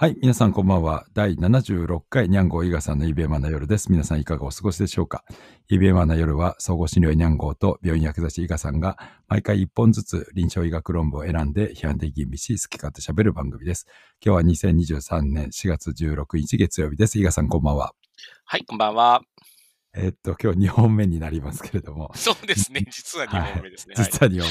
はい、皆さんこんばんは。第76回ニャンゴー伊賀さんのイベマな夜です。皆さんいかがお過ごしでしょうか？イベマな夜は総合診療医ニャンゴーと病院薬剤師伊賀さんが毎回1本ずつ臨床医学論文を選んで批判的吟味し好き勝手喋る番組です。今日は2023年4月16日月曜日です。伊賀さんこんばんは。はい、こんばんは。えーっと、今日2本目になりますけれども。そうですね。実は2本目ですね。はい、実は2本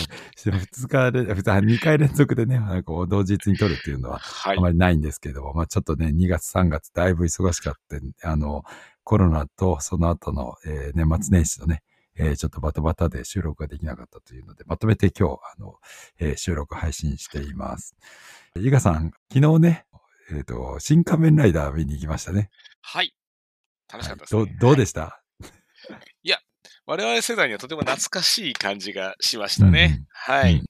目。2日で、2回連続でね、なんか同日に撮るっていうのはあまりないんですけども、はい、まあちょっとね、2月3月だいぶ忙しかった、あの、コロナとその後の、えー、年末年始のね、えー、ちょっとバタバタで収録ができなかったというので、まとめて今日、あの、えー、収録配信しています。伊賀さん、昨日ね、えっ、と、新仮面ライダー見に行きましたね。はい。楽しかったですね。はい、どどうでした、はい いや、我々世代にはとても懐かしい感じがしましたね。うん、はい、うん。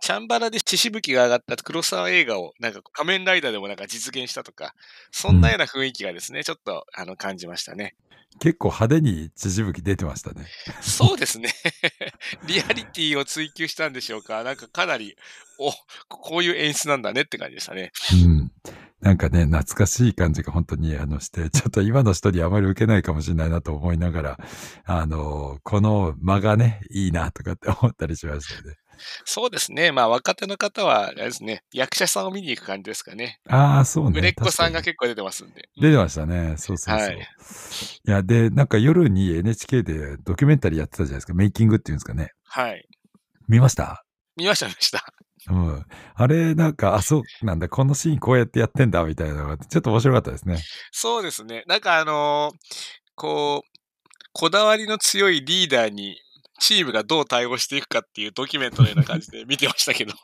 チャンバラで血しぶきが上がった黒沢映画を、なんか仮面ライダーでもなんか実現したとか、そんなような雰囲気がですね、うん、ちょっとあの感じましたね。結構派手に血しぶき出てましたね。そうですね。リアリティを追求したんでしょうか。なんかかなり、お、こういう演出なんだねって感じでしたね。うん。なんかね、懐かしい感じが本当にあのして、ちょっと今の人にあまり受けないかもしれないなと思いながら、あの、この間がね、いいなとかって思ったりしましたよね。そうですね。まあ若手の方は、あれですね、役者さんを見に行く感じですかね。ああ、そうね。売れっ子さんが結構出てますんで。出てましたね。そうそうそう。はい、いや、で、なんか夜に NHK でドキュメンタリーやってたじゃないですか。メイキングっていうんですかね。はい。見ました？見ました、見ました。うん。あれ、なんか、あ、そうなんだ、このシーンこうやってやってんだ、みたいなのが、ちょっと面白かったですね。そうですね。なんかあのー、こう、こだわりの強いリーダーに、チームがどう対応していくかっていうドキュメントのような感じで見てましたけど。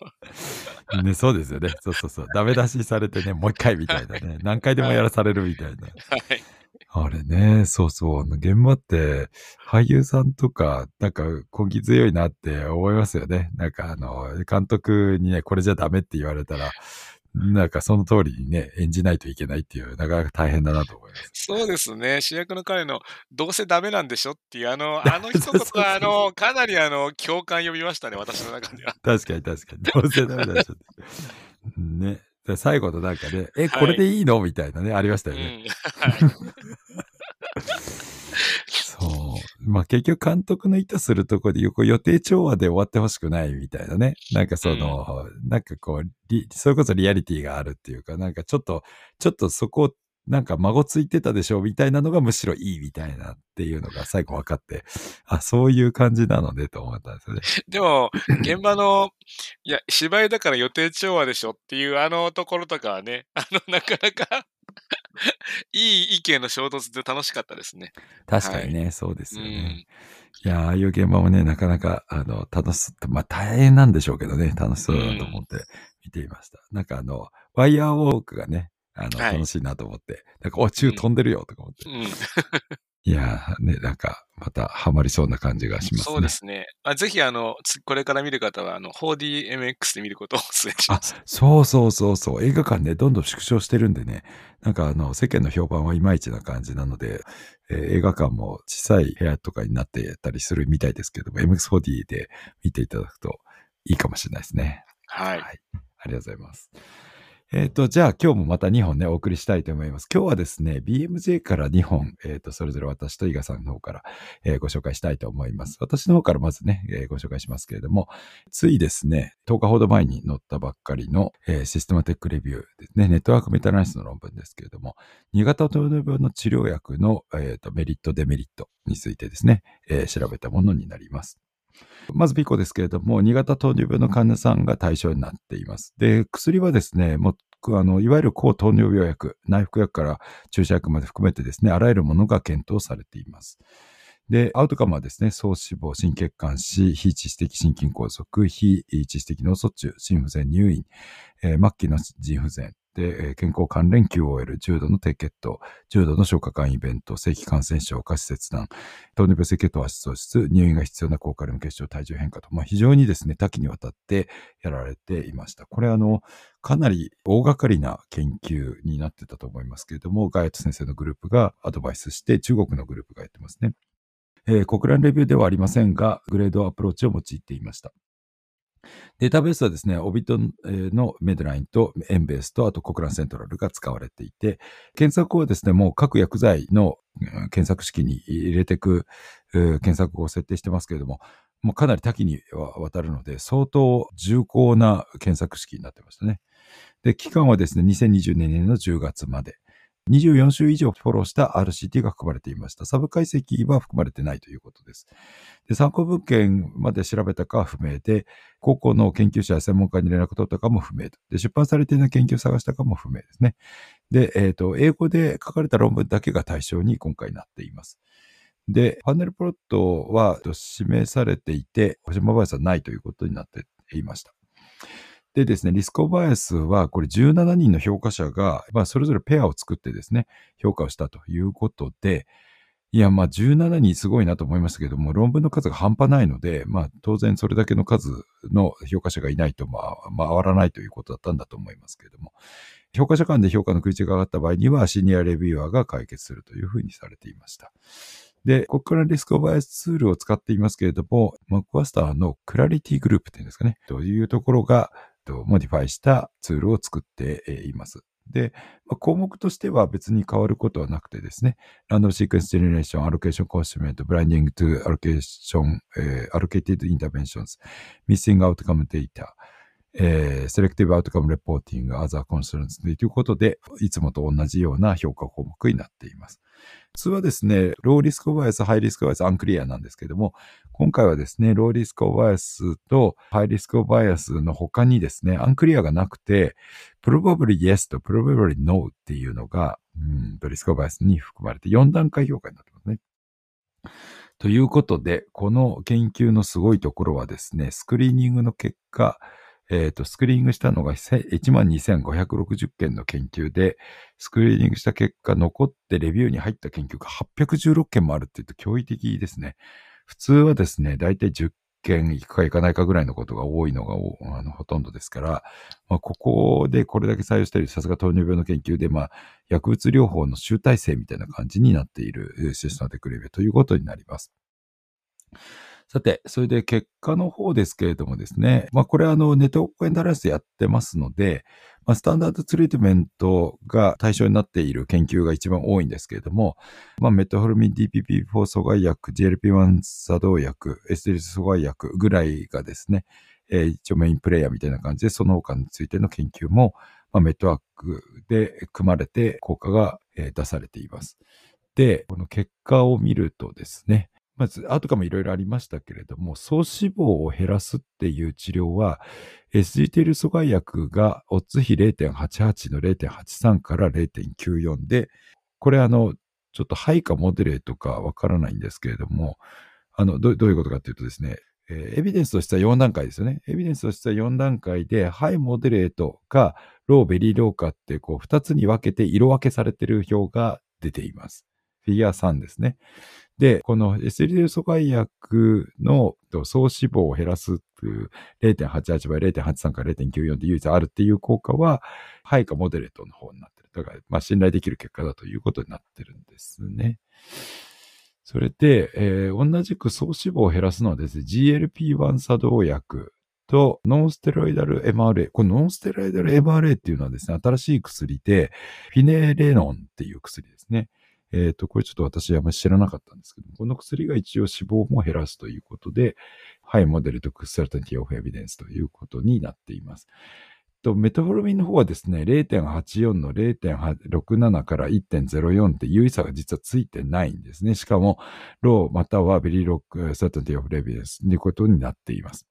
ね、そうですよね。そうそうそう。ダメ出しされてね、もう一回みたいなね。何回でもやらされるみたいな。はい。あれね、そうそう。現場って、俳優さんとか、なんか根気強いなって思いますよね。なんかあの、監督にね、これじゃダメって言われたら、なんかその通りにね、演じないといけないっていう、なかなか大変だなと思います。そうですね。主役の彼の、どうせダメなんでしょっていう、あの、あの一言は、あの、かなりあの、共感呼びましたね、私の中では。確かに確かに。どうせダメなんでしょっ て。ね。最後のなんかね、え、これでいいの、みたいなね、ありましたよね。うんはい、そう。まあ結局監督の意図するところで予定調和で終わってほしくないみたいなね。なんかその、うん、なんかこう、それこそリアリティがあるっていうか、なんかちょっと、ちょっとそこなんか孫ついてたでしょみたいなのがむしろいいみたいなっていうのが最後分かって、あ、そういう感じなのねと思ったんですよね。でも、現場の、いや、芝居だから予定調和でしょっていうあのところとかはね、あの、なかなかいい意見の衝突で楽しかったですね。確かにね、はい、そうですよね。うん、いや、ああいう現場もね、なかなか、あの、楽し、まあ大変なんでしょうけどね、楽しそうだなと思って見ていました。うん、なんかあの、ワイヤーウォークがね、あの、楽しいなと思って、はい、なんか、お、宙飛んでるよとか思って。うん、いやね、なんか、またハマりそうな感じがしますね。そうですね。あぜひ、あの、これから見る方は、あの、4DMX で見ることをお勧めします。あ、そうそうそうそう。映画館ね、どんどん縮小してるんでね、なんかあの、世間の評判はいまいちな感じなので、えー、映画館も小さい部屋とかになってたりするみたいですけども、MX4D で見ていただくといいかもしれないですね。はい。はい、ありがとうございます。えっ、ー、と、じゃあ今日もまた2本ね、お送りしたいと思います。今日はですね、BMJ から2本、えっ、ー、と、それぞれ私と伊賀さんの方から、えー、ご紹介したいと思います。私の方からまずね、えご紹介しますけれども、ついですね、10日ほど前に載ったばっかりの、えシステマテックレビューですね、ネットワークメタナリスの論文ですけれども、新型糖尿病の治療薬の、えーと、メリット、デメリットについてですね、え調べたものになります。まずピコですけれども、2型糖尿病の患者さんが対象になっています。で、薬はですね、もあの、いわゆる抗糖尿病薬、内服薬から注射薬まで含めてですね、あらゆるものが検討されています。で、アウトカムはですね、総脂肪、心血管死、非致死的心筋梗塞、非致死的脳卒中、心不全入院、えー、末期の腎不全、で、健康関連 QOL、重度の低血糖、重度の消化管イベント、正規感染症、下肢切断、糖尿病性血糖圧喪失、入院が必要な高カリウム結晶、体重変化と、まあ、非常にですね、多岐にわたってやられていました。これあの、かなり大掛かりな研究になってたと思いますけれども、ガイアット先生のグループがアドバイスして、中国のグループがやってますね。えー、国連レビューではありませんが、グレードアプローチを用いていました。データベースはですね、オビットのメドラインとエンベースとあとコクランセントラルが使われていて、検索はですね、もう各薬剤の検索式に入れていく検索を設定してますけれども、もうかなり多岐にわたるので、相当重厚な検索式になってましたね。で、期間はですね、2022年の10月まで。24週以上フォローした RCT が含まれていました。サブ解析は含まれてないということです。で参考文献まで調べたかは不明で、高校の研究者や専門家に連絡取ったかも不明で、出版されていない研究を探したかも不明ですね。で、え、ー、と、英語で書かれた論文だけが対象に今回なっています。で、パネルプロットは示されていて、星間バイアスはないということになっていました。でですね、リスクオバイアスは、これ17人の評価者が、まあ、それぞれペアを作ってですね、評価をしたということで、いや、まあ、17人すごいなと思いましたけども、論文の数が半端ないので、まあ、当然それだけの数の評価者がいないと、まあ、回らないということだったんだと思いますけれども、評価者間で評価の食い違いがあった場合には、 senior reviewer が解決するというふうにされていました。で、ここから risk of bias tool を使っていますけれども、 McMaster の CLARITY group っていうんですかね、というところが、と modify したツールを作っています。で、まあ、項目としては別に変わることはなくてですね、 random sequence generation、allocation concealment、blinding to allocation、えー、 allocated interventions、missing outcome data、えー、 selective outcome reporting、other concerns ということで、いつもと同じような評価項目になっています。普通はですね、 low risk of bias、high risk of bias、unclear なんですけども、今回はですね、 low risk of bias と high risk of bias の他にですね、 unclear がなくて、probably yes と probably no っていうのが、うん、 risk of bias に含まれて4段階評価になってますね。ということで、この研究のすごいところはですね、スクリーニングの結果、えっ、ー、と、スクリーニングしたのが12,560件の研究で、スクリーニングした結果、残ってレビューに入った研究が816件もあるって言うと驚異的ですね。普通はですね、だいたい10件行くか行かないかぐらいのことが多いのがあのほとんどですから、まあ、ここでこれだけ採用しているさすが糖尿病の研究で、まあ、薬物療法の集大成みたいな感じになっているシステムテクレビューということになります。さて、それで結果の方ですけれどもですね、まあこれあのネットワークエンダラスやってますので、まあ、スタンダードツリートメントが対象になっている研究が一番多いんですけれども、まあ、メトホルミン DPP4 阻害薬、GLP-1 作動薬、s d リス阻害薬ぐらいがですね、えー、一応メインプレイヤーみたいな感じで、その他についての研究も、まあ、メットワークで組まれて効果が、えー、出されています。で、この結果を見るとですね、まず、あとかもいろいろありましたけれども、総脂肪を減らすっていう治療は、SGTL 阻害薬がオッズ比0.88の0.83から0.94で、これあの、ちょっとハイかモデレーとかわからないんですけれども、あの、どどういうことかというとですね、えー、エビデンスとしては4段階ですよね。エビデンスとしては4段階で、ハイモデレートか、ローベリーローかって、こう、2つに分けて色分けされている表が出ています。フィギュア3ですね。で、この SLD 阻害薬の総脂肪を減らすっていう0.88倍、0.83から0.94で唯一あるっていう効果は、ハイかモデレートの方になってる。だから、まあ信頼できる結果だということになってるんですね。それで、えー、同じく総脂肪を減らすのはですね、GLP-1 作動薬とノンステロイダル MRA。このノンステロイダル MRA っていうのはですね、新しい薬で、フィネレノンっていう薬ですね。えっ、ー、と、これちょっと私あまり知らなかったんですけど、この薬が一応脂肪も減らすということで、ハイモデルとクスサルタニティオフエビデンスということになっています。と、メトフォルミンの方はですね、0.84の0.67から1.04って優位差が実はついてないんですね。しかも、low または very low certainty of evidence ということになっています。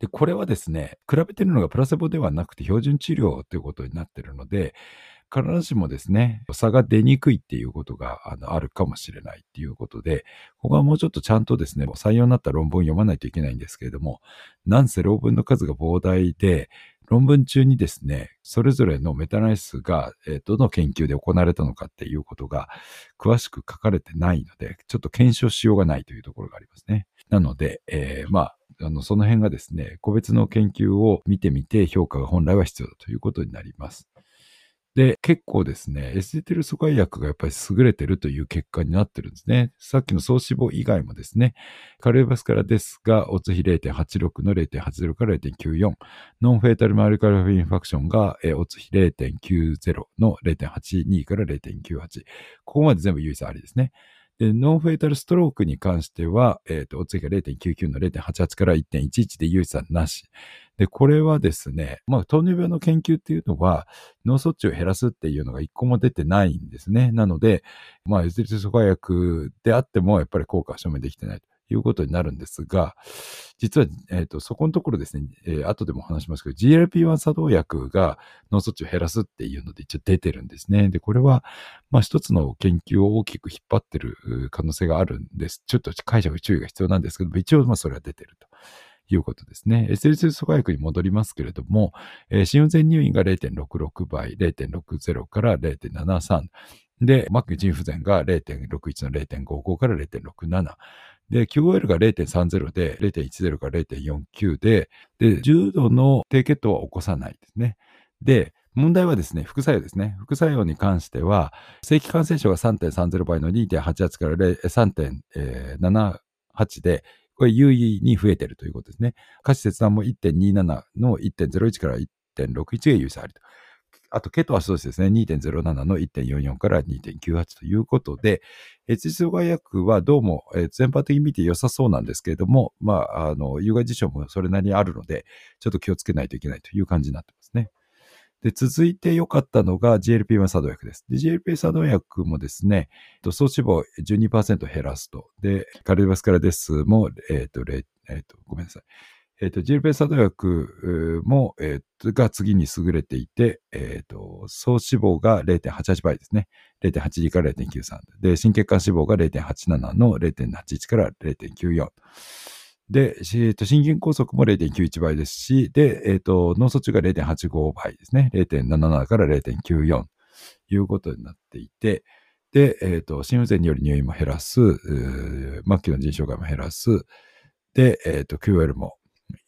で、これはですね、比べてるのがプラセボではなくて標準治療ということになっているので、必ずしもですね、差が出にくいっていうことがあのあるかもしれないっていうことで、ここはもうちょっとちゃんとですね、採用になった論文を読まないといけないんですけれども、なんせ論文の数が膨大で、論文中にですね、それぞれのメタアナリシスが、えどの研究で行われたのかっていうことが詳しく書かれてないので、ちょっと検証しようがないというところがありますね。なので、えー、まあ、あの、その辺がですね、個別の研究を見てみて評価が本来は必要だということになります。で、結構ですね、エステテル阻害薬がやっぱり優れてるという結果になってるんですね。さっきの総脂肪以外もですね、カルエバスカラですが、オツ比0.86の0.80から0.94、ノンフェータルマルカルフィンファクションが、えオツ比0.90の0.82から0.98。ここまで全部唯一ありですね。ノンフェイタルストロークに関しては、えっ、ー、と、お次が0.99の0.88から1.11で有意差なし。で、これはですね、まあ、糖尿病の研究っていうのは、脳卒中を減らすっていうのが一個も出てないんですね。なので、まあ、エズリス阻害薬であっても、やっぱり効果は証明できてない。いうことになるんですが、実は、えっ、ー、と、そこのところですね、えー、後でも話しますけど、GLP-1 作動薬が脳卒中を減らすっていうので一応出てるんですね。で、これは、まあ一つの研究を大きく引っ張ってる可能性があるんです。ちょっと解釈注意が必要なんですけど、一応まあそれは出てると。いうことですね。SLC 阻害薬に戻りますけれども、えー、心不全入院が0.66倍、0.60から0.73。で、末期腎不全が0.61の0.55から0.67。で、QOL が0.30で、0.10から0.49で、で、重度の低血糖は起こさないですね。で、問題はですね、副作用ですね。副作用に関しては、正規感染症が3.30倍の2.88から3.78で、これ優位に増えているということですね。下肢切断も1.27の1.01から1.61が優位差ありと。あと、ケトアシドシですね。2.07の1.44から2.98ということで、越窒阻害薬はどうも、え、全般的に見て良さそうなんですけれども、まあ、あの、有害事象もそれなりにあるので、ちょっと気をつけないといけないという感じになってますね。で、続いて良かったのが GLP-1 作動薬です。で、GLP 作動薬もですね、総脂肪12%減らすと。で、カルディバスカラデスも、えっ、ー、と、えっ、ー、と、ごめんなさい。えっ、ー、と、ジルペサド薬も、えー、が次に優れていて、えっ、ー、と、総脂肪が0.88倍ですね。0.82から0.93。で、心血管脂肪が0.87の0.81から0.94。で、えー、と心筋梗塞も0.91倍ですし、で、えっ、ー、と、脳卒中が0.85倍ですね。0.77から0.94ということになっていて、で、えっ、ー、と、心不全による入院も減らす、末期の腎障害も減らす、で、えっ、ー、と、QL も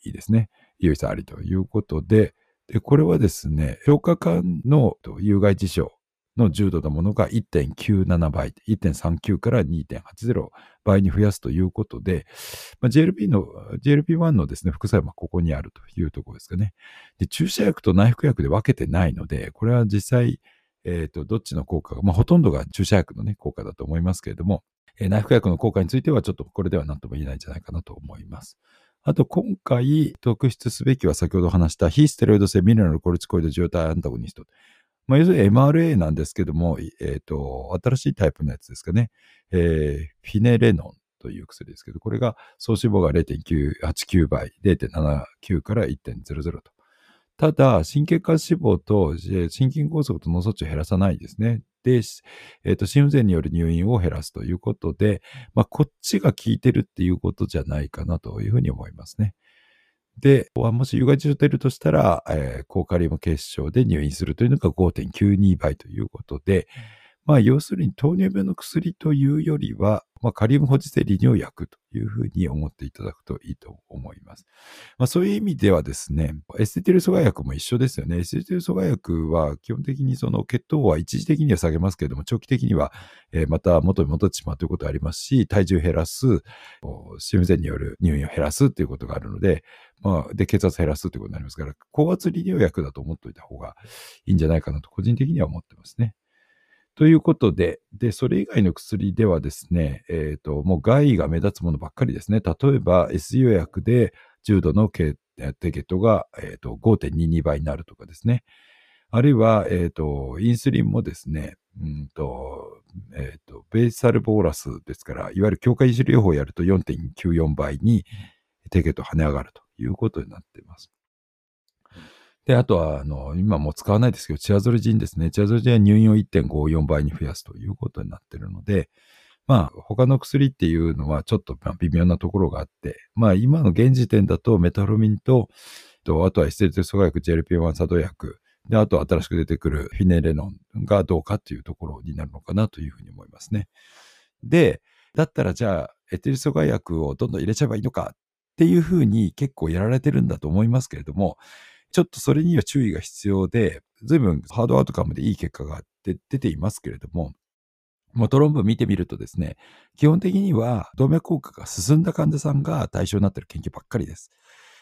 いいですね。有意差ありということで、で、これはですね、評価間の有害事象の重度のものが1.97倍、1.39から2.80倍に増やすということで、まあ、GLP の、GLP-1 のですね、副作用はここにあるというところですかね。で、注射薬と内服薬で分けてないので、これは実際、えっ、ー、と、どっちの効果が、まあ、ほとんどが注射薬のね、効果だと思いますけれども、えー、内服薬の効果についてはちょっとこれでは何とも言えないんじゃないかなと思います。あと今回特筆すべきは先ほど話した非ステロイド性ミネラルコルチコイド状態アンタゴニスト。まあ、要するに MRA なんですけども、えっ、ー、と、新しいタイプのやつですかね。えー、フィネレノンという薬ですけど、これが総脂肪が0.989倍、0.79から1.00と。ただ、心血管脂肪と心筋梗塞と脳卒中を減らさないですね。で、えっ、ー、と、心不全による入院を減らすということで、まあ、こっちが効いてるっていうことじゃないかなというふうに思いますね。で、もし有害事象出るとしたら、えー、高カリウム結晶で入院するというのが5.92倍ということで、まあ、要するに糖尿病の薬というよりは、まあ、カリウム保持性利尿薬というふうに思っていただくといいと思います。まあ、そういう意味ではですね、エステテル阻害薬も一緒ですよね。エステテル阻害薬は基本的にその血糖は一時的には下げますけれども、長期的にはえまた元に戻ってしまうということがありますし、体重減らす、心不全による入院を減らすということがあるので、まあ、で、血圧減らすということになりますから、高圧利尿薬だと思っておいた方がいいんじゃないかなと、個人的には思ってますね。ということで、で、それ以外の薬ではですね、えっ、ー、と、もう害が目立つものばっかりですね。例えば、SU 薬で重度の低血糖が、えーと、5.22倍になるとかですね。あるいは、えっ、ー、と、インスリンもですね、うんと、えっ、ー、と、ベーサルボーラスですから、いわゆる強化維持療法をやると4.94倍に低血糖跳ね上がるということになっています。で、あとは、あの、今も使わないですけど、チアゾルジンですね。チアゾルジンは入院を1.54倍に増やすということになってるので、まあ、他の薬っていうのはちょっと微妙なところがあって、まあ、今の現時点だとメタフロミンと、とあとはエステルテ阻害薬 GLP-1 作動薬、で、あと新しく出てくるフィネレノンがどうかっていうところになるのかなというふうに思いますね。で、だったらじゃあ、エテル阻害薬をどんどん入れちゃえばいいのかっていうふうに結構やられてるんだと思いますけれども、ちょっとそれには注意が必要で、随分ハードアウトカムでいい結果が出ていますけれども、もうトロンブ見てみるとですね、基本的には動脈硬化が進んだ患者さんが対象になっている研究ばっかりです。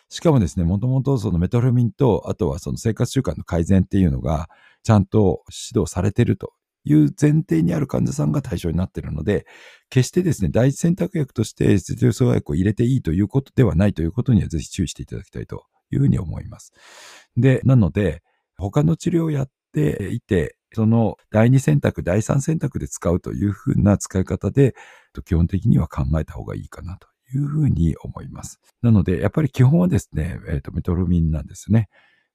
しかもですね、もともとそのメトロミンと、あとはその生活習慣の改善っていうのが、ちゃんと指導されているという前提にある患者さんが対象になっているので、決してですね、第一選択薬としてステロ阻害薬を入れていいということではないということにはぜひ注意していただきたいというふうに思います。で、なので、他の治療をやっていて、その第二選択、第三選択で使うというふうな使い方で、基本的には考えた方がいいかなというふうに思います。なので、やっぱり基本はですね、えっ、ー、と、メトロミンなんですね。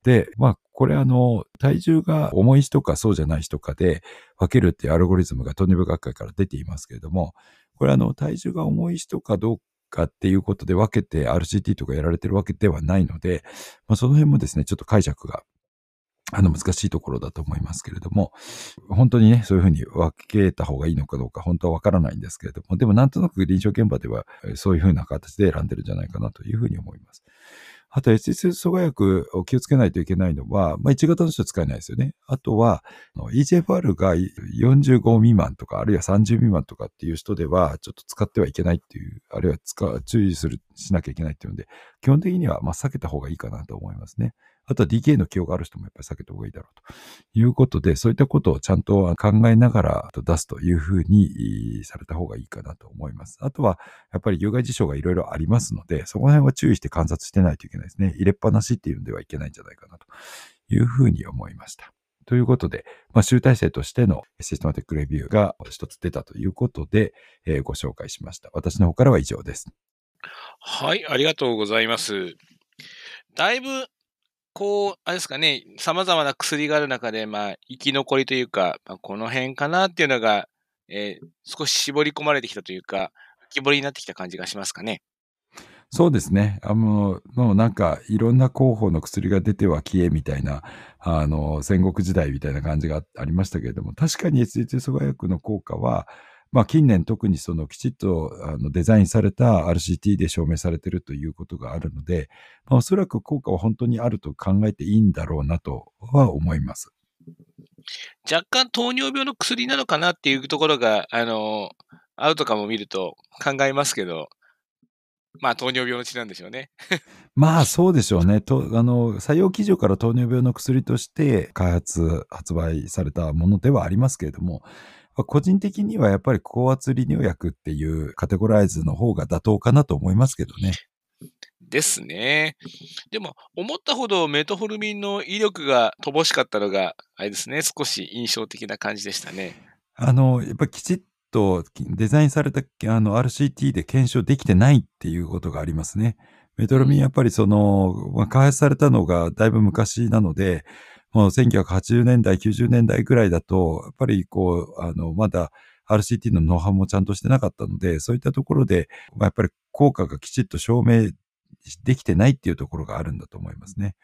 で、まあ、これあの、体重が重い人かそうじゃない人かで分けるっていうアルゴリズムが糖尿病学会から出ていますけれども、これあの、体重が重い人かどうかっていうことで分けて RCT とかやられてるわけではないので、まあ、その辺もですね、ちょっと解釈があの難しいところだと思いますけれども、本当にね、そういうふうに分けた方がいいのかどうか本当はわからないんですけれども、でもなんとなく臨床現場ではそういうふうな形で選んでるんじゃないかなというふうに思います。あと SS 阻害薬を気をつけないといけないのは、まあ、1型の人は使えないですよね。あとは、EGFR が45未満とか、あるいは30未満とかっていう人では、ちょっと使ってはいけないっていう、あるいは使注意する、しなきゃいけないっていうので、基本的にはまあ避けた方がいいかなと思いますね。あとは DK の起用がある人もやっぱり避けた方がいいだろうということで、そういったことをちゃんと考えながら出すというふうにされた方がいいかなと思います。あとは、やっぱり有害事象がいろいろありますので、そこら辺は注意して観察してないといけないですね。入れっぱなしっていうのではいけないんじゃないかなというふうに思いました。ということで、まあ、集大成としてのシステマティックレビューが一つ出たということで、えー、ご紹介しました。私の方からは以上です。はい、ありがとうございます。だいぶこう、あれですかね、様々な薬がある中で、まあ、生き残りというか、まあ、この辺かなっていうのが、えー、少し絞り込まれてきたというか、浮き彫りになってきた感じがしますかね。そうですね。あの、もうなんか、いろんな候補の薬が出ては消えみたいな、あの、戦国時代みたいな感じがありましたけれども、確かに SH 阻害薬の効果は、まあ、近年特にそのきちっとあのデザインされた RCT で証明されているということがあるので、まあ、おそらく効果は本当にあると考えていいんだろうなとは思います。若干糖尿病の薬なのかなっていうところが、あの、アウトかも見ると考えますけど、まあ糖尿病の血なんでしょうね。まあそうでしょうね。とあの採用基準から糖尿病の薬として開発、発売されたものではありますけれども、個人的にはやっぱり高圧利尿薬っていうカテゴライズの方が妥当かなと思いますけどね。ですね。でも、思ったほどメトホルミンの威力が乏しかったのが、あれですね、少し印象的な感じでしたね。あの、やっぱりきちっとデザインされたあの RCT で検証できてないっていうことがありますね。メトロミンやっぱりその、まあ、開発されたのがだいぶ昔なので、もう1980年代、90年代ぐらいだと、やっぱりこう、あの、まだ RCT のノウハウもちゃんとしてなかったので、そういったところで、まあ、やっぱり効果がきちっと証明できてないっていうところがあるんだと思いますね。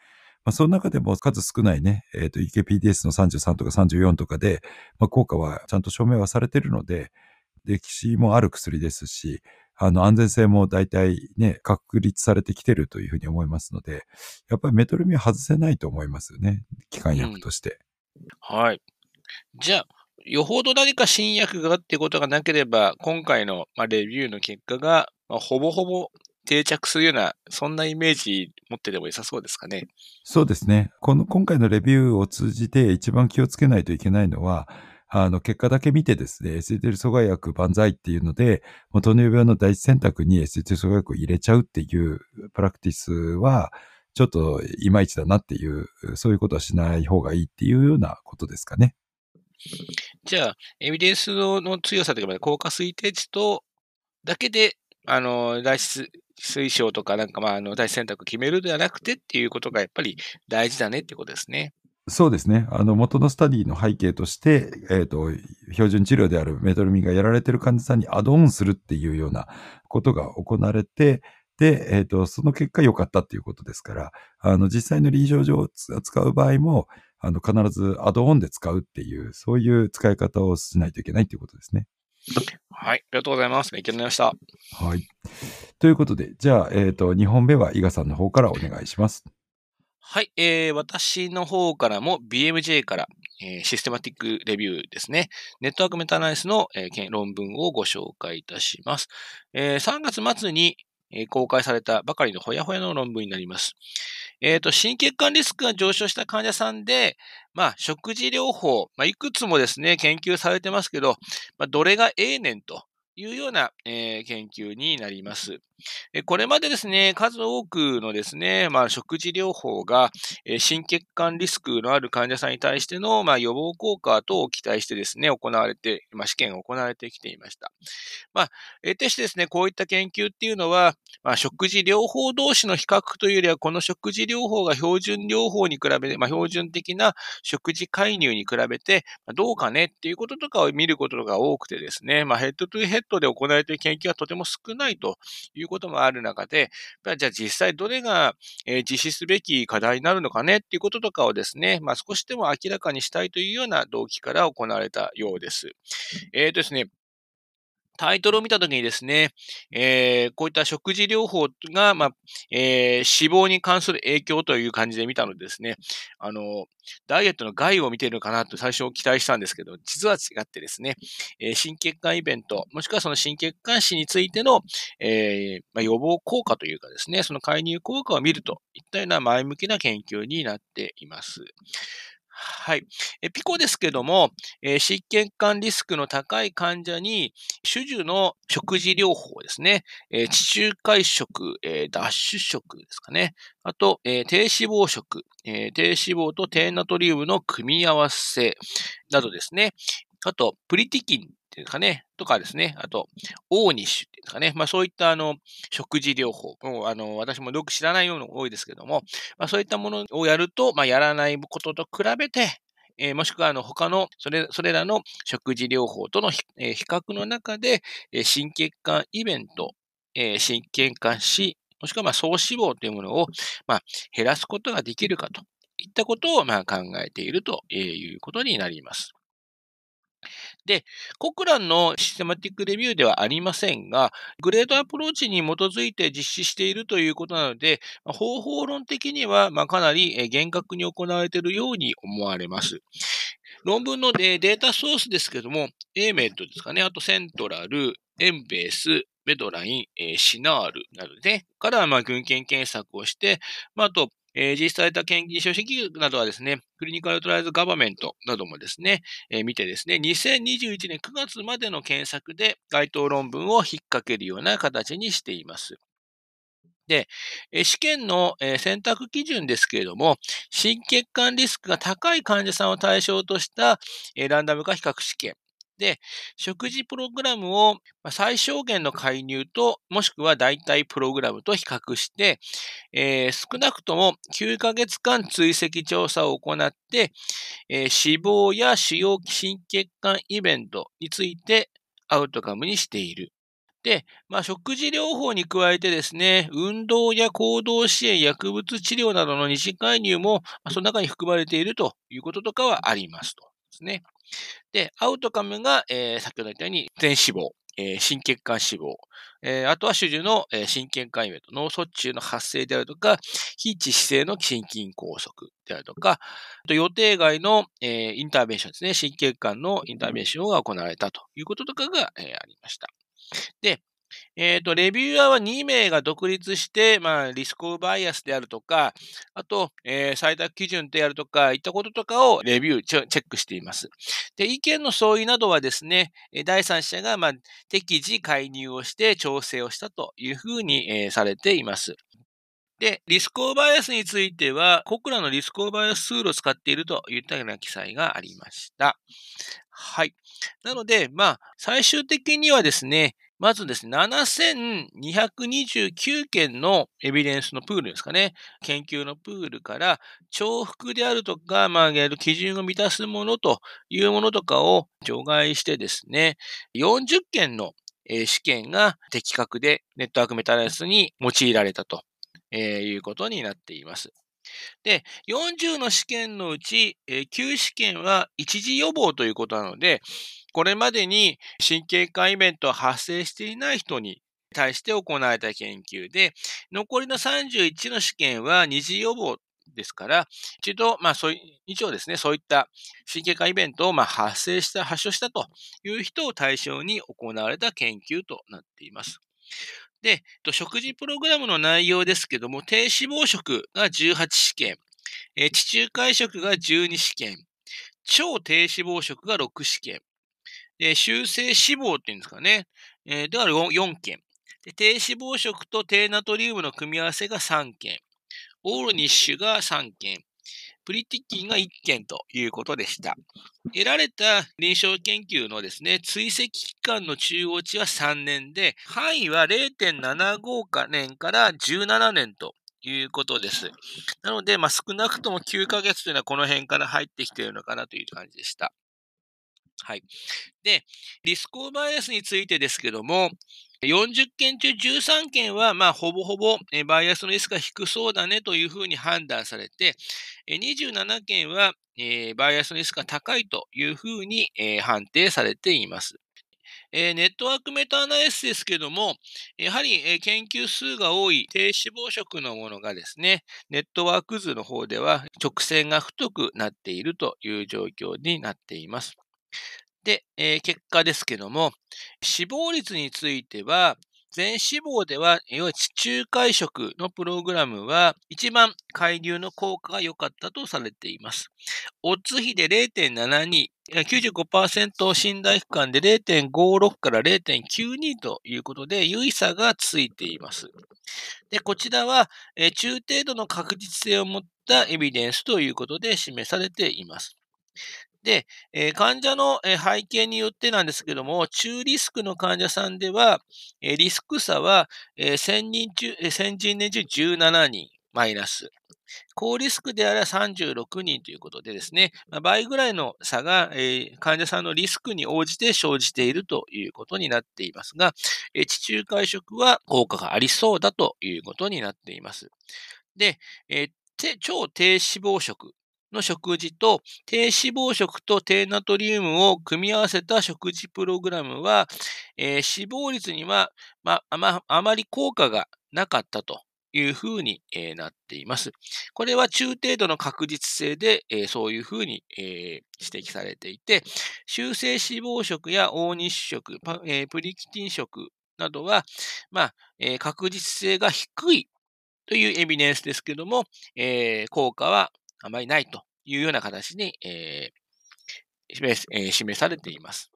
まあ、その中でも数少ないね、えっ、ー、と、EKPDS の33とか34とかで、まあ、効果はちゃんと証明はされてるので、歴史もある薬ですし、あの、安全性も大体ね、確立されてきてるというふうに思いますので、やっぱりメトロミは外せないと思いますよね。機関薬として。うん、はい。じゃあ、よほど何か新薬がっていうことがなければ、今回の、まあ、レビューの結果が、まあ、ほぼほぼ定着するような、そんなイメージ持ってでも良さそうですかね。そうですね。この、今回のレビューを通じて一番気をつけないといけないのは、あの、結果だけ見てですね、SDL 阻害薬万歳っていうので、もう糖尿病の第一選択に SDL 阻害薬を入れちゃうっていうプラクティスは、ちょっといまいちだなっていう、そういうことはしない方がいいっていうようなことですかね。じゃあ、エビデンスの強さというか、効果推定値と、だけで、あの、第一推奨とか、なんかまあ、あの、第一選択決めるではなくてっていうことがやっぱり大事だねってことですね。そうですね。あの、元のスタディの背景として、えっ、ー、と、標準治療であるメトロミンがやられてる患者さんにアドオンするっていうようなことが行われて、で、えっ、ー、と、その結果良かったっていうことですから、あの、実際の臨床上を使う場合も、あの、必ずアドオンで使うっていう、そういう使い方をしないといけないということですね。はい、ありがとうございます。勉強になりました。はい。ということで、じゃあ、えっ、ー、と、2本目は伊賀さんの方からお願いします。はい、えー、私の方からも BMJ から、えー、システマティックレビューですね。ネットワークメタナリスの、えー、論文をご紹介いたします。えー、3月末に、えー、公開されたばかりのほやほやの論文になります。えっ、ー、と、心血管リスクが上昇した患者さんで、まあ、食事療法、まあ、いくつもですね、研究されてますけど、まあ、どれがええねんというような、えー、研究になります。これまでですね、数多くのですね、まあ、食事療法が、心血管リスクのある患者さんに対しての、まあ、予防効果等を期待してですね、行われて、まあ、試験が行われてきていました。まあ、えてしてですね、こういった研究っていうのは、まあ、食事療法同士の比較というよりは、この食事療法が標準療法に比べて、まあ、標準的な食事介入に比べて、どうかねっていうこととかを見ることが多くてですね、まあ、ヘッドトゥヘッドで行われている研究はとても少ないということこともある中で、じゃあ実際どれが、実施すべき課題になるのかねっていうこととかをですね、まあ、少しでも明らかにしたいというような動機から行われたようです。えっ、ー、とですね、タイトルを見たときにですね、えー、こういった食事療法が、まあ、えー、死亡に関する影響という感じで見たのでですね、あの、ダイエットの害を見ているのかなと最初期待したんですけど、実は違ってですね、えー、心血管イベント、もしくはその心血管死についての、えまあ、予防効果というかですね、その介入効果を見るといったような前向きな研究になっています。はい。えピコですけども、えー、心血管リスクの高い患者に、主樹の食事療法ですね、えー、地中海食、えー、ダッシュ食ですかね。あと、え、低脂肪食、え、低脂肪と低ナトリウムの組み合わせなどですね。あと、プリティキンっていうかね、とかですね、あと、オーニッシュっていうかね、まあそういったあの、食事療法、もうあの、私もよく知らないような多いですけども、まあそういったものをやると、まあやらないことと比べて、えー、もしくはあの他のそれそれらの食事療法との比,、えー、比較の中で、えー、心血管イベント、えー、心血管死、もしくはまあ総脂肪というものを、まあ、減らすことができるかといったことをまあ考えているということになります。で、コクランのシステマティックレビューではありませんが、グレードアプローチに基づいて実施しているということなので、方法論的にはかなり厳格に行われているように思われます。論文のデータソースですけども、A メットですかね、あとセントラル、エンベース、メドライン、シナールなどで、からまあ群検検索をして、まあ、あと、えー、実施された研究所企業などはですね、クリニカルトライズガバメントなどもですね、えー、見てですね、2021年9月までの検索で該当論文を引っ掛けるような形にしています。で、試験の選択基準ですけれども、心血管リスクが高い患者さんを対象としたランダム化比較試験で、食事プログラムを最小限の介入と、もしくは代替プログラムと比較して、えー、少なくとも9ヶ月間追跡調査を行って、えー、死亡や主要心血管イベントについてアウトカムにしている。で、まあ、食事療法に加えてですね、運動や行動支援、薬物治療などの二次介入も、その中に含まれているということとかはありますと。ですね。で、アウトカムが、えー、先ほど言ったように、全脂肪、えー、心血管脂肪、えー、あとは主樹の、えー、心血管イベント、脳卒中の発生であるとか、非致死性の心筋梗塞であるとか、あと予定外の、えー、インターベンションですね、心血管のインターベンションが行われたということとかが、えー、ありました。で、えっ、ー、と、レビューアーは2名が独立して、まあ、リスクオブバイアスであるとか、あと、えー、採択基準であるとか、いったこととかをレビュー、チェックしています。で、意見の相違などはですね、第三者が、まあ、適時介入をして調整をしたというふうに、えー、されています。で、リスクオブバイアスについては、コクラのリスクオブバイアスツールを使っているといったような記載がありました。はい。なので、まあ、最終的にはですね、まずですね、7229件のエビデンスのプールですかね、研究のプールから、重複であるとか、まあ、基準を満たすものというものとかを除外してですね、40件の試験が的確でネットワークメタライスに用いられたということになっています。で、40の試験のうち、9試験は一時予防ということなので、これまでに神経管イベントが発生していない人に対して行われた研究で、残りの31の試験は二次予防ですから、一度、まあそういう、一応ですね、そういった神経科イベントをまあ発生した、発症したという人を対象に行われた研究となっています。で、食事プログラムの内容ですけども、低脂肪食が18試験、地中海食が12試験、超低脂肪食が6試験、で修正脂肪っていうんですかね、えー、では 4, 4件で。低脂肪食と低ナトリウムの組み合わせが3件。オールニッシュが3件。プリティキンが1件ということでした。得られた臨床研究のですね、追跡期間の中央値は3年で、範囲は0.75年から17年ということです。なので、まあ、少なくとも9ヶ月というのはこの辺から入ってきているのかなという感じでした。はい。で、リスクオーバイアスについてですけども、40件中13件は、まあ、ほぼほぼバイアスのリスクが低そうだねというふうに判断されて、27件は、えー、バイアスのリスクが高いというふうに、えー、判定されています。えー、ネットワークメタアナリスですけども、やはり、え、研究数が多い低脂肪食のものがですね、ネットワーク図の方では直線が太くなっているという状況になっています。で、えー、結果ですけども、死亡率については、全死亡では、いわゆる地中海食のプログラムは、一番海流の効果が良かったとされています。オッズ比で0.72、95%信頼区間で0.56から0.92ということで、優位差がついています。で、こちらは、中程度の確実性を持ったエビデンスということで示されています。で、えー、患者の、背景によってなんですけども、中リスクの患者さんでは、え、リスク差は、え1000人中、え1000人年中17人マイナス。高リスクであれば36人ということでですね、ま、倍ぐらいの差が、え、患者さんのリスクに応じて生じているということになっていますが、え、地中海食は効果がありそうだということになっています。で、えー、超低脂肪食の食事と低脂肪食と低ナトリウムを組み合わせた食事プログラムは、えー、死亡率には、まあ、まあまり効果がなかったというふうに、え、なっています。これは中程度の確実性で、えー、そういうふうに、え指摘されていて、修正脂肪食や大日食、えプリキティン食などは、まあ、え確実性が低いというエビデンスですけども、え効果はあまりないというような形に、えー、示えー、示されています。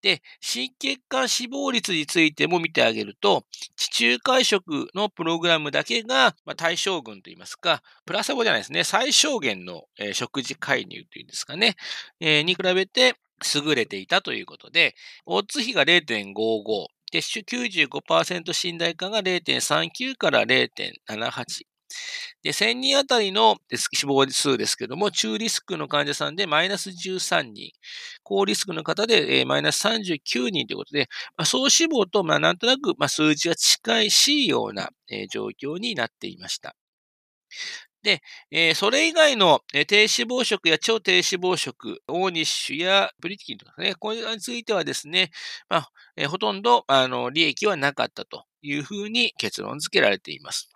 で、心血管死亡率についても見てあげると、地中海食のプログラムだけが、まあ、対象群といいますか、プラサボじゃないですね、最小限の、えー、食事介入というんですかね、えー、に比べて優れていたということで、オッズ比が0.55、で、95%信頼感が0.39から0.78。で、1000人あたりの死亡数ですけども、中リスクの患者さんでマイナス13人、高リスクの方で、マイナス39人ということで、総死亡と、まあ、なんとなく、数字が近いしような、状況になっていました。で、それ以外の、低脂肪食や超低脂肪食、オーニッシュやプリティキンとかね、これについてはですね、まあ、ほとんどあの利益はなかったというふうに結論付けられています。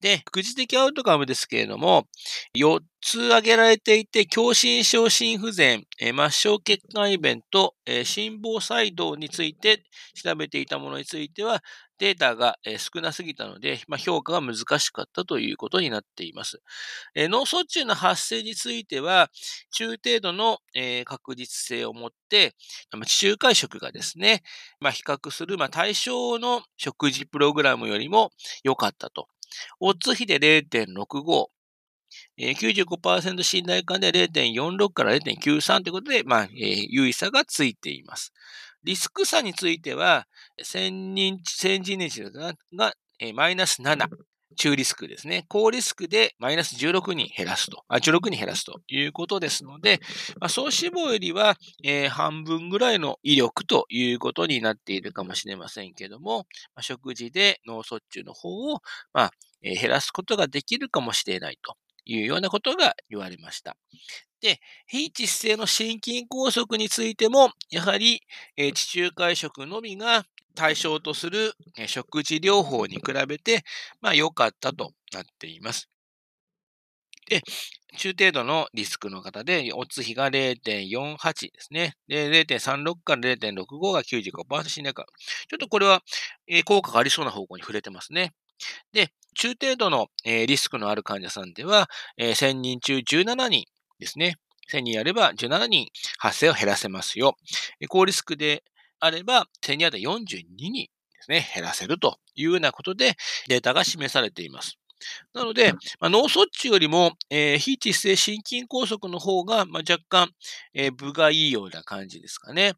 で、副次的アウトカムですけれども、4つ挙げられていて、狭心症心不全、末梢血管イベント、心房細動について調べていたものについては、データが少なすぎたので、まあ、評価が難しかったということになっています。脳卒中の発生については、中程度の確実性を持って、地中海食がですね、まあ、比較する、対象の食事プログラムよりも良かったと。オッズ比で0.65、えー、95%信頼感で0.46から0.93ということで、まあ、えー、優位差がついています。リスク差については、1000人、1000人値がが、えー、マイナス7。中リスクですね。高リスクでマイナス16人減らすと、あ16人減らすということですので、まあ、総死亡よりは、えー、半分ぐらいの威力ということになっているかもしれませんけども、まあ、食事で脳卒中の方を、まあえー、減らすことができるかもしれないというようなことが言われました。で、非致死性の心筋梗塞についても、やはり、えー、地中海食のみが対象とする食事療法に比べて、まあ良かったとなっています。で、中程度のリスクの方で、オッズ比が0.48ですね。で、0.36から0.65が95%信頼感。ちょっとこれは、え、効果がありそうな方向に触れてますね。で、中程度の、え、リスクのある患者さんでは、え、1000人中17人ですね。1000人やれば17人発生を減らせますよ。高リスクであれば、1000人あたり42人ですね、減らせるというようなことでデータが示されています。なので、まあ、脳卒中よりも、えー、非窒性心筋梗塞の方が、まあ、若干、えー、部がいいような感じですかね。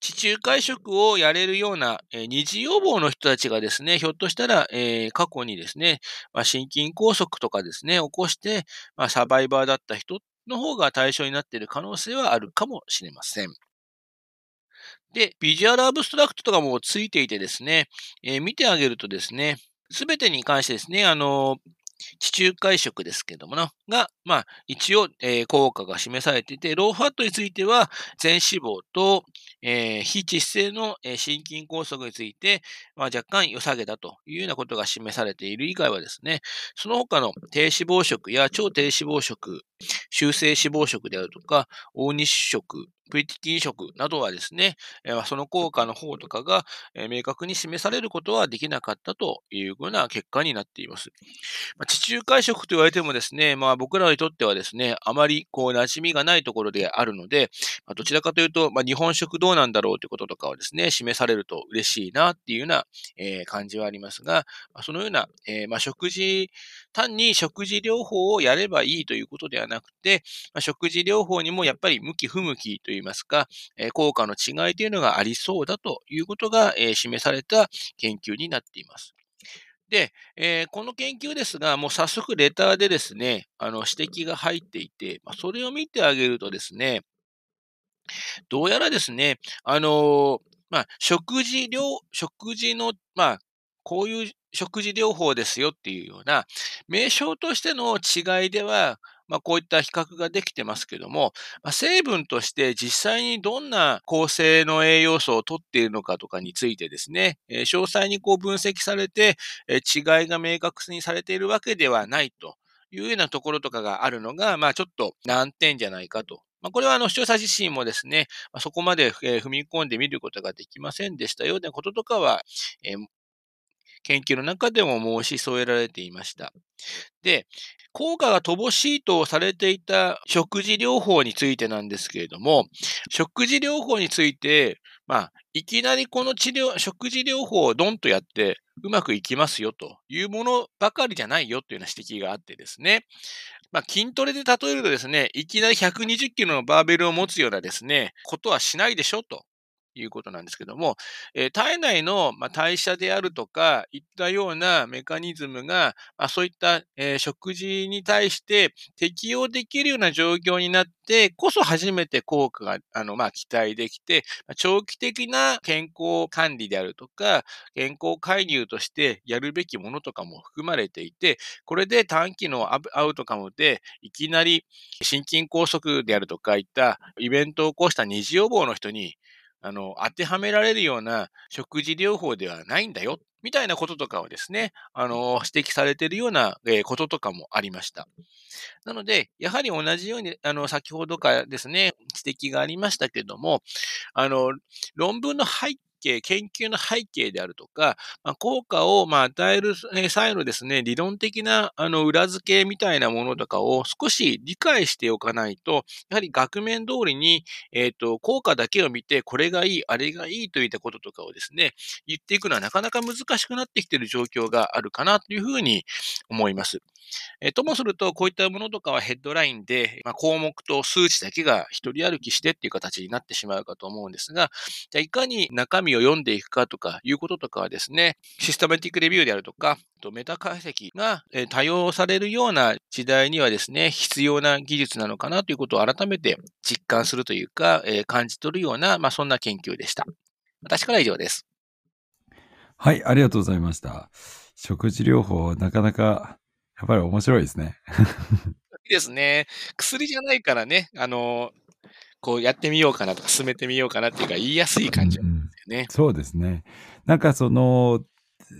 地中海食をやれるような、えー、二次予防の人たちがですね、ひょっとしたら、えー、過去にですね、まあ、心筋梗塞とかですね、起こして、まあ、サバイバーだった人の方が対象になっている可能性はあるかもしれません。で、ビジュアルアブストラクトとかもついていてですね、えー、見てあげるとですね、すべてに関してですね、あの、地中海食ですけどもな、が、まあ、一応、えー、効果が示されていて、ローファットについては、全脂肪と、えー、非窒性の、えー、心筋梗塞について、まあ、若干良さげだというようなことが示されている以外はですね、その他の低脂肪食や超低脂肪食、修正脂肪食であるとか、大日食、プリティティ食などはですね、その効果の方とかが明確に示されることはできなかったというような結果になっています。まあ、地中海食と言われてもですね、まあ僕らにとってはですね、あまりこう馴染みがないところであるので、ま、どちらかというと、まあ、日本食どうなんだろうということとかをですね、示されると嬉しいなっていうような、え、感じはありますが、そのような、え、まあ、食事、単に食事療法をやればいいということではなくて、まあ、食事療法にもやっぱり向き不向きといいますか、え、効果の違いというのがありそうだということが、え、示された研究になっています。で、えー、この研究ですが、もう早速レターでですね、あの指摘が入っていて、ま、それを見てあげるとですね、どうやらですね、あの、まあ、食事療、食事の、まあ、こういう食事療法ですよっていうような、名称としての違いでは、まあ、こういった比較ができてますけども、まあ、成分として実際にどんな構成の栄養素を取っているのかとかについてですね、え、詳細にこう分析されて、え、違いが明確にされているわけではないというようなところとかがあるのが、まあちょっと難点じゃないかと。まあ、これはあの視聴者自身もですね、ま、そこまで、踏み込んでみることができませんでしたようなこととかは、え、研究の中でも申し添えられていました。で、効果が乏しいとされていた食事療法についてなんですけれども、食事療法について、まあ、いきなりこの治療、食事療法をドンとやってうまくいきますよというものばかりじゃないよというような指摘があってですね。まあ、筋トレで例えるとですね、いきなり120キロのバーベルを持つようなですね、ことはしないでしょということなんですけども、えー、体内の、まあ、代謝であるとか、いったようなメカニズムが、まあ、そういった、えー、食事に対して適用できるような状況になってこそ初めて効果が、あの、まあ、期待できて、長期的な健康管理であるとか、健康介入としてやるべきものとかも含まれていて、これで短期のアウトカムで、いきなり心筋梗塞であるとかいったイベントを起こした二次予防の人にあの、当てはめられるような食事療法ではないんだよ、みたいなこととかをですね、あの、指摘されているような、こととかもありました。なので、やはり同じように、あの、先ほどからですね、指摘がありましたけども、あの、論文の背景、研究の背景であるとか、まあ、効果をまあ与える際のですね、理論的なあの裏付けみたいなものとかを少し理解しておかないと、やはり額面通りに、えっ、ー、と、効果だけを見て、これがいい、あれがいいといったこととかをですね、言っていくのはなかなか難しくなってきている状況があるかなというふうに思います。えー、ともすると、こういったものとかはヘッドラインで、まあ、項目と数値だけが一人歩きしてっていう形になってしまうかと思うんですが、じゃいかに中身を読んでいくかとかいうこととかはですね、システマティックレビューであるとか、メタ解析が多用されるような時代にはですね、必要な技術なのかなということを改めて実感するというか、えー、感じ取るような、まあ、そんな研究でした。私から以上です。はい、ありがとうございました。食事療法、なかなかやっぱり面白いですね。いいですね。薬じゃないからね、あの、こうやってみようかなとか進めてみようかなっていうか言いやすい感じうんうん。そうですね。なんかその、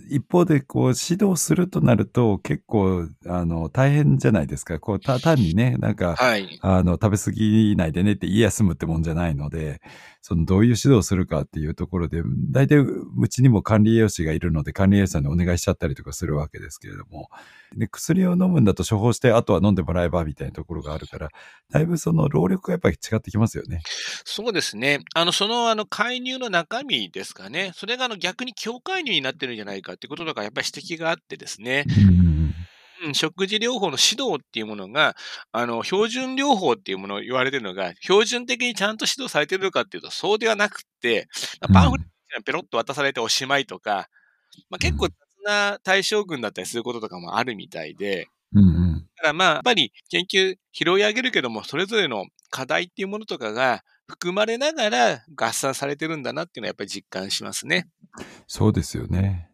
一方で、こう、指導するとなると、結構、あの、大変じゃないですか。こう、た、単にね、なんか、はい。あの、食べ過ぎないでねって言い休むってもんじゃないので、その、どういう指導をするかっていうところで、大体、うちにも管理栄養士がいるので、管理栄養士さんにお願いしちゃったりとかするわけですけれども、で、薬を飲むんだと処方して、あとは飲んでもらえばみたいなところがあるから、だいぶその労力がやっぱり違ってきますよね。そうですね。あの、その、あの、介入の中身ですかね。それが、あの、逆に強介入になってるんじゃないかっていうこととか、やっぱり指摘があってですね。うん、食事療法の指導っていうものが、あの、標準療法っていうものを言われてるのが、標準的にちゃんと指導されてるのかっていうと、そうではなくて、パンフレットペロッと渡されておしまいとか、まあ、結構雑な対象群だったりすることとかもあるみたいで、うんうん、だからまあ、やっぱり研究拾い上げるけども、それぞれの課題っていうものとかが含まれながら合算されてるんだなっていうのはやっぱり実感しますね。そうですよね。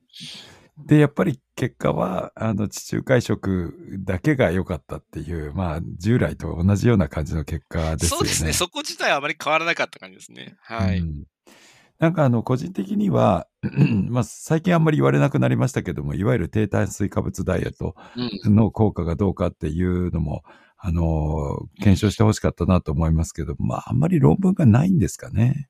で、やっぱり結果は、あの、地中海食だけが良かったっていう、まあ、従来と同じような感じの結果ですよね。そうですね。そこ自体はあまり変わらなかった感じですね。はい。うん、なんかあの、個人的には、まあ、最近あんまり言われなくなりましたけども、いわゆる低炭水化物ダイエットの効果がどうかっていうのも、あの、検証してほしかったなと思いますけど、まあ、あんまり論文がないんですかね。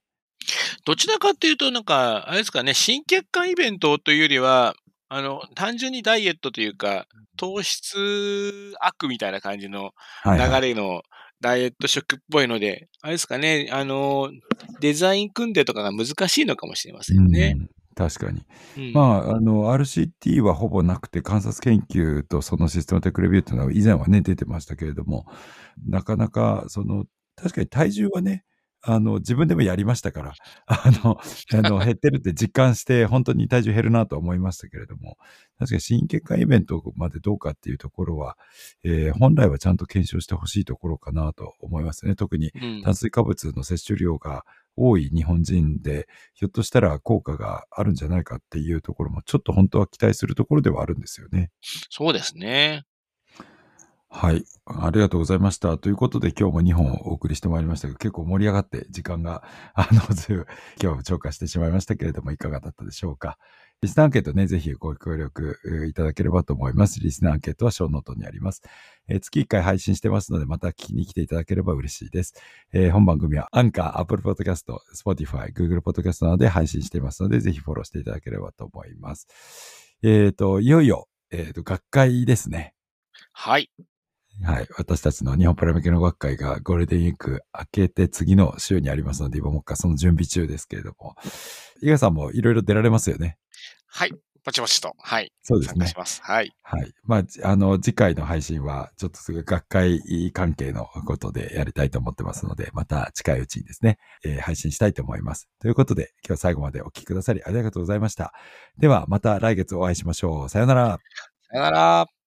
どちらかっていうと、なんか、あれですかね、新血管イベントというよりは、あの、単純にダイエットというか、糖質悪みたいな感じの流れのダイエット食っぽいので、はいはい、あれですかね、あの、デザイン組んでとかが難しいのかもしれませんね。うん確かに。うん、まあ、あの、RCT はほぼなくて、観察研究とそのシステムテックレビューっていうのは以前はね、出てましたけれども、なかなか、その、確かに体重はね、あの、自分でもやりましたから、あの、あの減ってるって実感して、本当に体重減るなと思いましたけれども、確かに新血管イベントまでどうかっていうところは、えー、本来はちゃんと検証してほしいところかなと思いますね。特に炭水化物の摂取量が多い日本人で、ひょっとしたら効果があるんじゃないかっていうところも、ちょっと本当は期待するところではあるんですよね。そうですね。はい。ありがとうございました。ということで今日も2本お送りしてまいりましたが、結構盛り上がって時間が、あの、今日超過してしまいましたけれども、いかがだったでしょうか。リスナーアンケートね、ぜひご協力いただければと思います。リスナーアンケートはショーノートにあります。えー、月1回配信してますので、また聞きに来ていただければ嬉しいです。えー、本番組はアンカー、アップルポッドキャスト、スポティファイ、グーグルポッドキャストなどで配信していますので、ぜひフォローしていただければと思います。えっ、ー、と、いよいよ、えっ、と、学会ですね。はい。はい。私たちの日本パラメケの学会がゴールデンウィーク明けて次の週にありますので、今もっかその準備中ですけれども。伊賀さんもいろいろ出られますよね。はい。パチパチと。はい。そうですね。します。はい。はい。まあ、あの、次回の配信は、ちょっとすぐ学会関係のことでやりたいと思ってますので、また近いうちにですね、えー、配信したいと思います。ということで、今日最後までお聞きくださりありがとうございました。では、また来月お会いしましょう。さよなら。さよなら。